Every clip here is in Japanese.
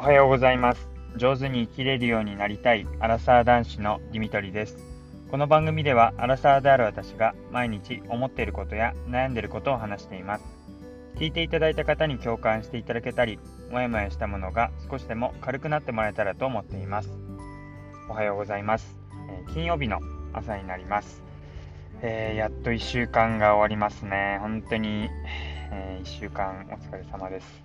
おはようございます。上手に生きれるようになりたいアラサー男子のディミトリです。この番組ではアラサーである私が毎日思っていることや悩んでいることを話しています。聞いていただいた方に共感していただけたり、もやもやしたものが少しでも軽くなってもらえたらと思っています。おはようございます。えー、金曜日の朝になります。えー、やっと1週間が終わりますね。本当に、えー、1週間お疲れ様です。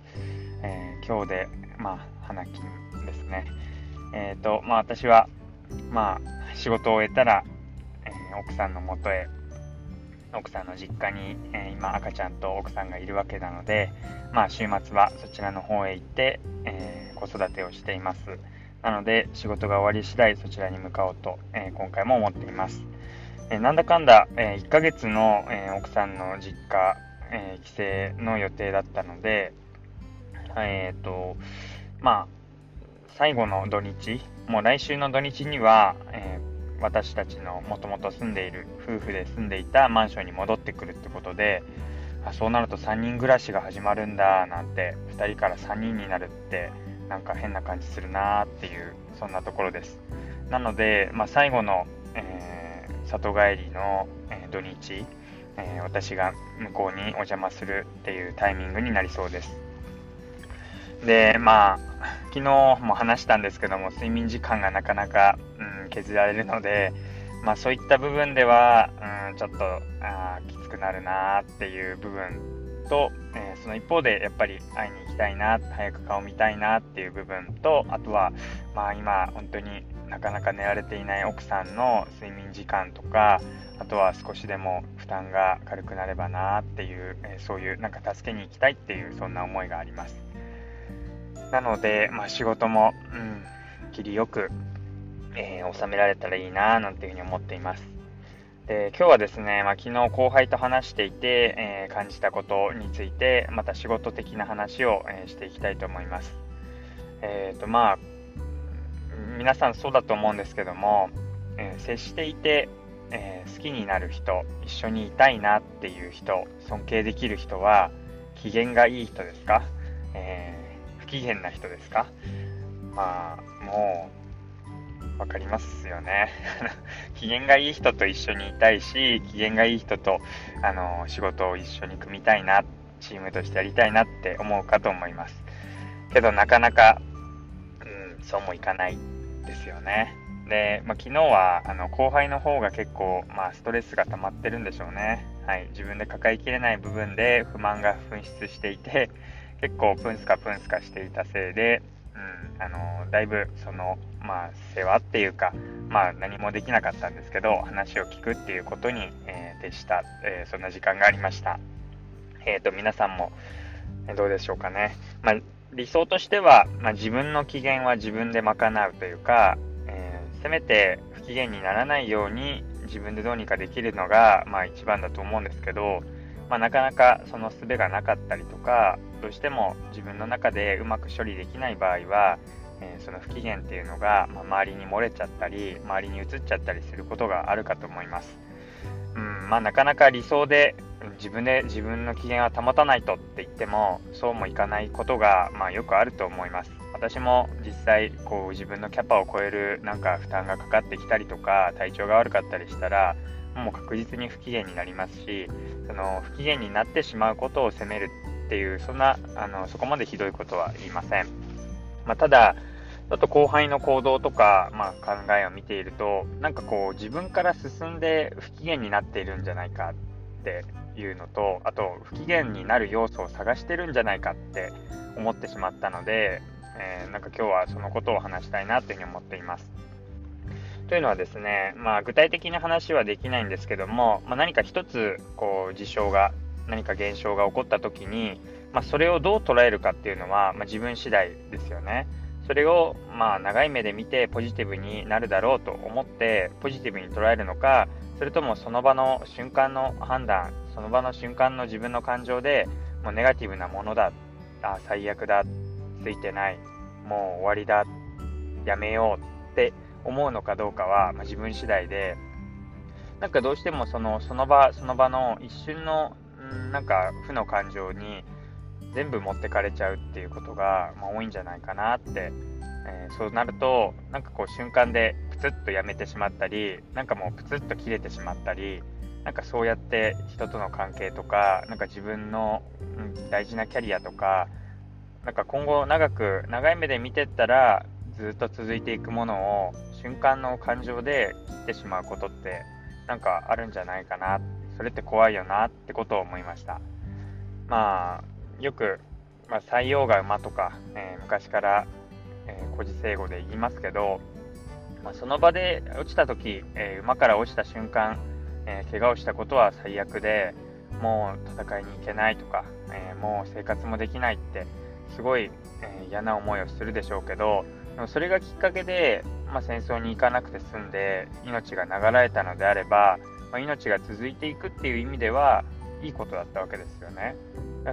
えー、今日で、まあ、花金ですね。えっ、ー、と、まあ、私は、まあ、仕事を終えたら、えー、奥さんのもとへ、奥さんの実家に、え今赤ちゃんと奥さんがいるわけなので、まあ、週末はそちらの方へ行って、え子育てをしています。なので、仕事が終わり次第そちらに向かおうと、え今回も思っています。えなんだかんだ、え1ヶ月の、え奥さんの実家、え帰省の予定だったので、えっ、ー、と、まあ、最後の土日、もう来週の土日には、えー、私たちのもともと住んでいる、夫婦で住んでいたマンションに戻ってくるってことで、あそうなると3人暮らしが始まるんだなんて、2人から3人になるって、なんか変な感じするなーっていう、そんなところです。なので、まあ、最後の、えー、里帰りの、えー、土日、え、私が向こうにお邪魔するっていうタイミングになりそうです。で、まあ、昨日も話したんですけども、睡眠時間がなかなか、うん、削られるので、まあそういった部分では、うん、ちょっとあきつくなるなっていう部分と、えー、その一方でやっぱり会いに行きたいな、早く顔見たいなっていう部分と、あとは、まあ今本当になかなか寝られていない奥さんの睡眠時間とか、あとは少しでも負担が軽くなればなっていう、えー、そういうなんか助けに行きたいっていうそんな思いがあります。なので、まあ、仕事も、うん、切りよく、えー、収められたらいいななんていうふうに思っています。で今日はですね、まあ、昨日後輩と話していて、えー、感じたことについて、また仕事的な話を、えー、していきたいと思います。えっ、と、まあ、皆さんそうだと思うんですけども、え接していて、え好きになる人、一緒にいたいなっていう人、尊敬できる人は、機嫌がいい人ですか、え不機嫌な人ですか？まあ、もう、わかりますよね。機嫌がいい人と一緒にいたいし、機嫌がいい人と、あの、仕事を一緒に組みたいな、チームとしてやりたいなって思うかと思います。けど、なかなか、うん、そうもいかないですよね。で、まあ、昨日はあの後輩の方が結構、まあ、ストレスが溜まってるんでしょうね。はい、自分で抱えきれない部分で不満が噴出していて、結構プンスカプンスカしていたせいで、うん、あのだいぶその、まあ、世話っていうか、まあ、何もできなかったんですけど話を聞くっていうことに、えー、徹した、えー、そんな時間がありました。えーと、皆さんもどうでしょうかね。まあ、理想としては、まあ、自分の機嫌は自分で賄うというか、えー、せめて不機嫌にならないように自分でどうにかできるのが、まあ、一番だと思うんですけど、まあ、なかなかその術がなかったりとかどうしても自分の中でうまく処理できない場合は、えー、その不機嫌っていうのが、ま、周りに漏れちゃったり周りに移っちゃったりすることがあるかと思います。うんまあ、なかなか理想で自分で自分の機嫌は保たないとって言ってもそうもいかないことが、まあ、よくあると思います。私も実際こう自分のキャパを超えるなんか負担がかかってきたりとか体調が悪かったりしたらもう確実に不機嫌になりますしその不機嫌になってしまうことを責めるっていうそんなあのそこまでひどいことは言いません、まあ、ただちょっと後輩の行動とか、まあ、考えを見ているとなんかこう自分から進んで不機嫌になっているんじゃないかっていうのとあと不機嫌になる要素を探してるんじゃないかって思ってしまったので、えー、なんか今日はそのことを話したいなというふうに思っています。というのはですね、まあ、具体的な話はできないんですけども、まあ、何か一つこう事象が何か現象が起こった時に、まあ、それをどう捉えるかっていうのは、ま自分次第ですよね。それをまあ長い目で見てポジティブになるだろうと思ってポジティブに捉えるのかそれともその場の瞬間の判断その場の瞬間の自分の感情でもうネガティブなものだあ最悪だついてないもう終わりだやめようって思うのかどうかは、まあ、自分次第で、なんかどうしてもそのその場その場の一瞬の、なんか負の感情に、全部持ってかれちゃうっていうことが、まあ、多いんじゃないかなって、えー、そうなるとなんかこう瞬間でプツッとやめてしまったりなんかもうプツッと切れてしまったりなんかそうやって人との関係とかなんか自分の、うん、大事なキャリアとかなんか今後長く長い目で見てったらずっと続いていくものを瞬間の感情で切ってしまうことってなんかあるんじゃないかなそれって怖いよなってことを思いました。まあよく、まあ、採用が馬とか、えー、昔から、えー、古事成語で言いますけど、まあ、その場で落ちた時、えー、馬から落ちた瞬間、えー、怪我をしたことは最悪でもう戦いに行けないとか、えもう生活もできないってすごい、え嫌な思いをするでしょうけどそれがきっかけで、まあ、戦争に行かなくて済んで命が流れたのであれば、まあ、命が続いていくっていう意味ではいいことだったわけですよね。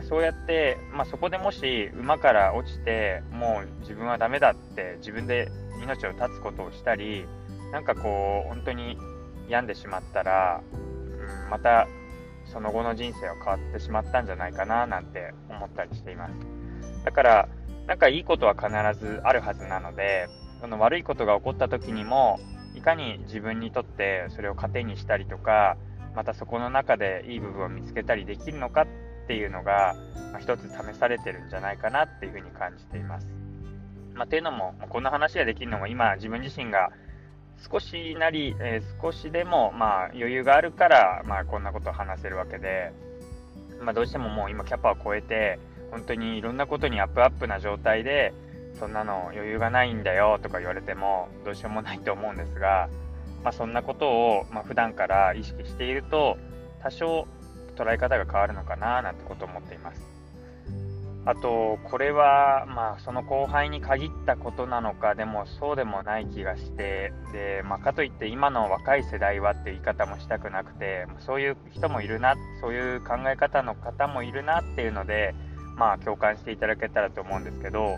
そうやって、まあ、そこでもし馬から落ちてもう自分はダメだって自分で命を絶つことをしたりなんかこう本当に病んでしまったら、うん、またその後の人生は変わってしまったんじゃないかななんて思ったりしていますだからなんかいいことは必ずあるはずなのでその悪いことが起こった時にもいかに自分にとってそれを糧にしたりとかまたそこの中でいい部分を見つけたりできるのかっていうのが、まあ、一つ試されてるんじゃないかなっていうふうに感じています。まあ、ていうのも、こんな話ができるのも今自分自身が少しなり、えー、少しでもまあ余裕があるから、まあ、こんなことを話せるわけで、まあ、どうしてももう今キャパを超えて本当にいろんなことにアップアップな状態でそんなの余裕がないんだよとか言われてもどうしようもないと思うんですが、まあ、そんなことを、まあ、普段から意識していると多少捉え方が変わるのかななんてことを思っています。あと、これは、まあ、その後輩に限ったことなのか、でもそうでもない気がして、で、まあ、かといって今の若い世代はっていう言い方もしたくなくて、そういう人もいるな、そういう考え方の方もいるなっていうので、まあ、共感していただけたらと思うんですけど、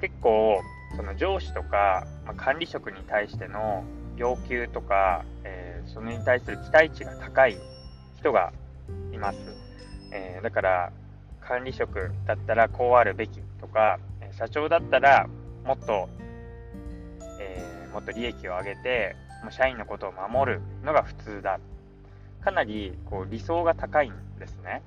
結構、その上司とか、まあ、管理職に対しての要求とか、えー、それに対する期待値が高い人がいます。えー、だから管理職だったらこうあるべきとか社長だったらもっと、えー、もっと利益を上げて社員のことを守るのが普通だかなりこう理想が高いんですね、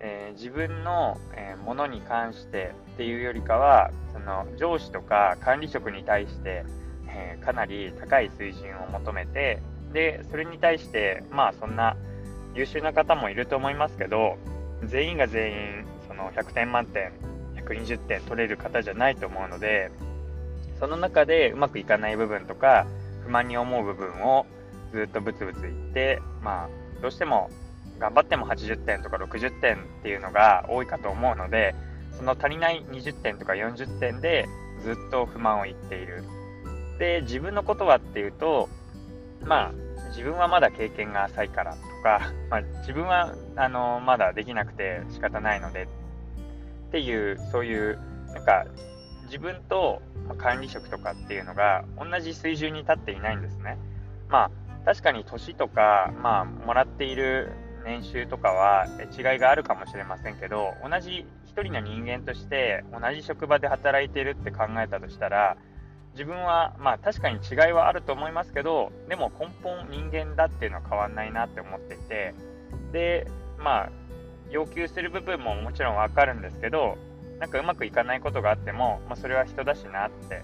えー、自分の、えものに関してっていうよりかはその上司とか管理職に対して、えかなり高い水準を求めてでそれに対してまあそんな優秀な方もいると思いますけど全員が全員その100点満点120点取れる方じゃないと思うのでその中でうまくいかない部分とか不満に思う部分をずっとブツブツ言ってまあどうしても頑張っても80点とか60点っていうのが多いかと思うのでその足りない20点とか40点でずっと不満を言っているで自分のことはっていうとまあ自分はまだ経験が浅いからとか、まあ、自分はあのまだできなくて仕方ないのでっていうそういうなんか自分と管理職とかっていうのが同じ水準に立っていないんですね。まあ確かに年とか、まあ、もらっている年収とかは違いがあるかもしれませんけど同じ一人の人間として同じ職場で働いているって考えたとしたら自分は、まあ確かに違いはあると思いますけど、でも根本人間だっていうのは変わんないなって思っていて、で、まあ、要求する部分ももちろんわかるんですけど、なんかうまくいかないことがあっても、まあ、それは人だしなって。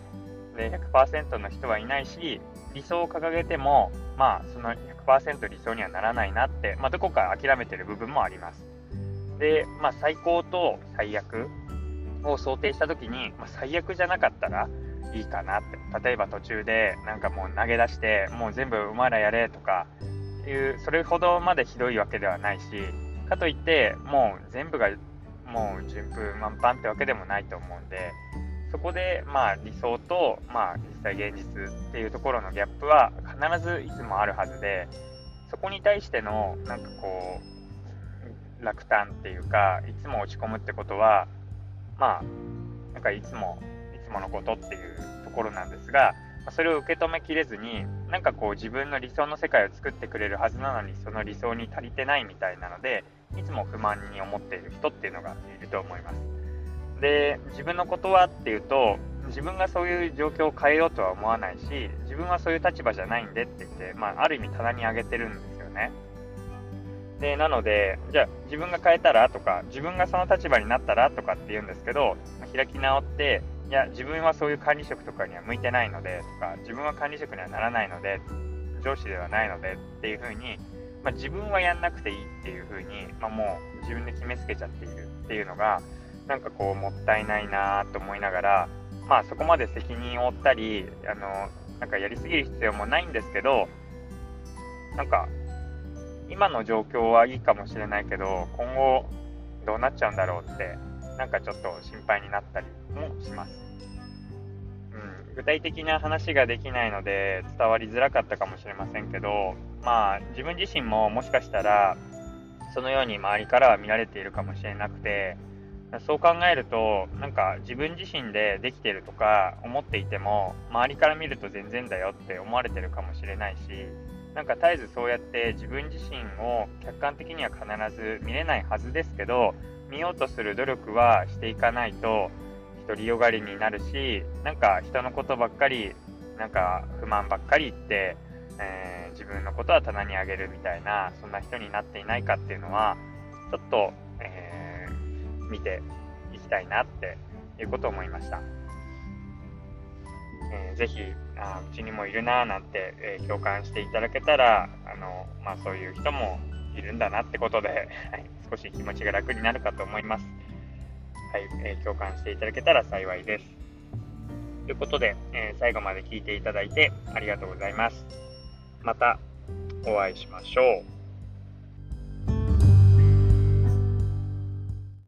で、100%の人はいないし、理想を掲げても、まあ、その100%理想にはならないなって、まあ、どこか諦めてる部分もあります。で、まあ、最高と最悪を想定したときに、まあ、最悪じゃなかったら、いいかなって。例えば途中でなんかもう投げ出して、もう全部お前らやれとかいう、それほどまでひどいわけではないし、かといって、もう全部がもう順風満帆ってわけでもないと思うんで、そこでまあ理想とまあ実際現実っていうところのギャップは必ずいつもあるはずで、そこに対してのなんかこう落胆っていうか、いつも落ち込むってことは、まあ、なんかいつもいつものことっていうところなんですが、それを受け止めきれずに、なんかこう自分の理想の世界を作ってくれるはずなのに、その理想に足りてないみたいなので、いつも不満に思っている人っていうのがいると思います。で、自分のことはっていうと、自分がそういう状況を変えようとは思わないし、自分はそういう立場じゃないんでって言って、まあ、ある意味棚に上げてるんですよね。で、なので、じゃあ自分が変えたらとか、自分がその立場になったらとかって言うんですけど、開き直って、いや、自分はそういう管理職とかには向いてないのでとか、自分は管理職にはならないので、上司ではないのでっていうふうに、まあ、自分はやんなくていいっていうふうに、まあ、もう自分で決めつけちゃっているっていうのが、なんかこう、もったいないなと思いながら、まあそこまで責任を負ったり、あの、なんかやりすぎる必要もないんですけど、なんか、今の状況はいいかもしれないけど、今後どうなっちゃうんだろうって、なんかちょっと心配になったりもします。うん、具体的な話ができないので伝わりづらかったかもしれませんけど、まあ自分自身ももしかしたらそのように周りからは見られているかもしれなくて、そう考えると、なんか自分自身でできてるとか思っていても、周りから見ると全然だよって思われてるかもしれないし、なんか絶えずそうやって自分自身を客観的には必ず見れないはずですけど、見ようとする努力はしていかないと、独りよがりになるし、なんか人のことばっかり、なんか不満ばっかり言って、えー、自分のことは棚に上げるみたいな、そんな人になっていないかっていうのは、ちょっと、見ていきたいなっていうことを思いました。えー、ぜひあうちにもいるなーなんて、えー、共感していただけたらあの、まあ、そういう人もいるんだなってことで、はい、少し気持ちが楽になるかと思います。はい、えー、共感していただけたら幸いです。ということで、え最後まで聞いていただいてありがとうございます。またお会いしましょう。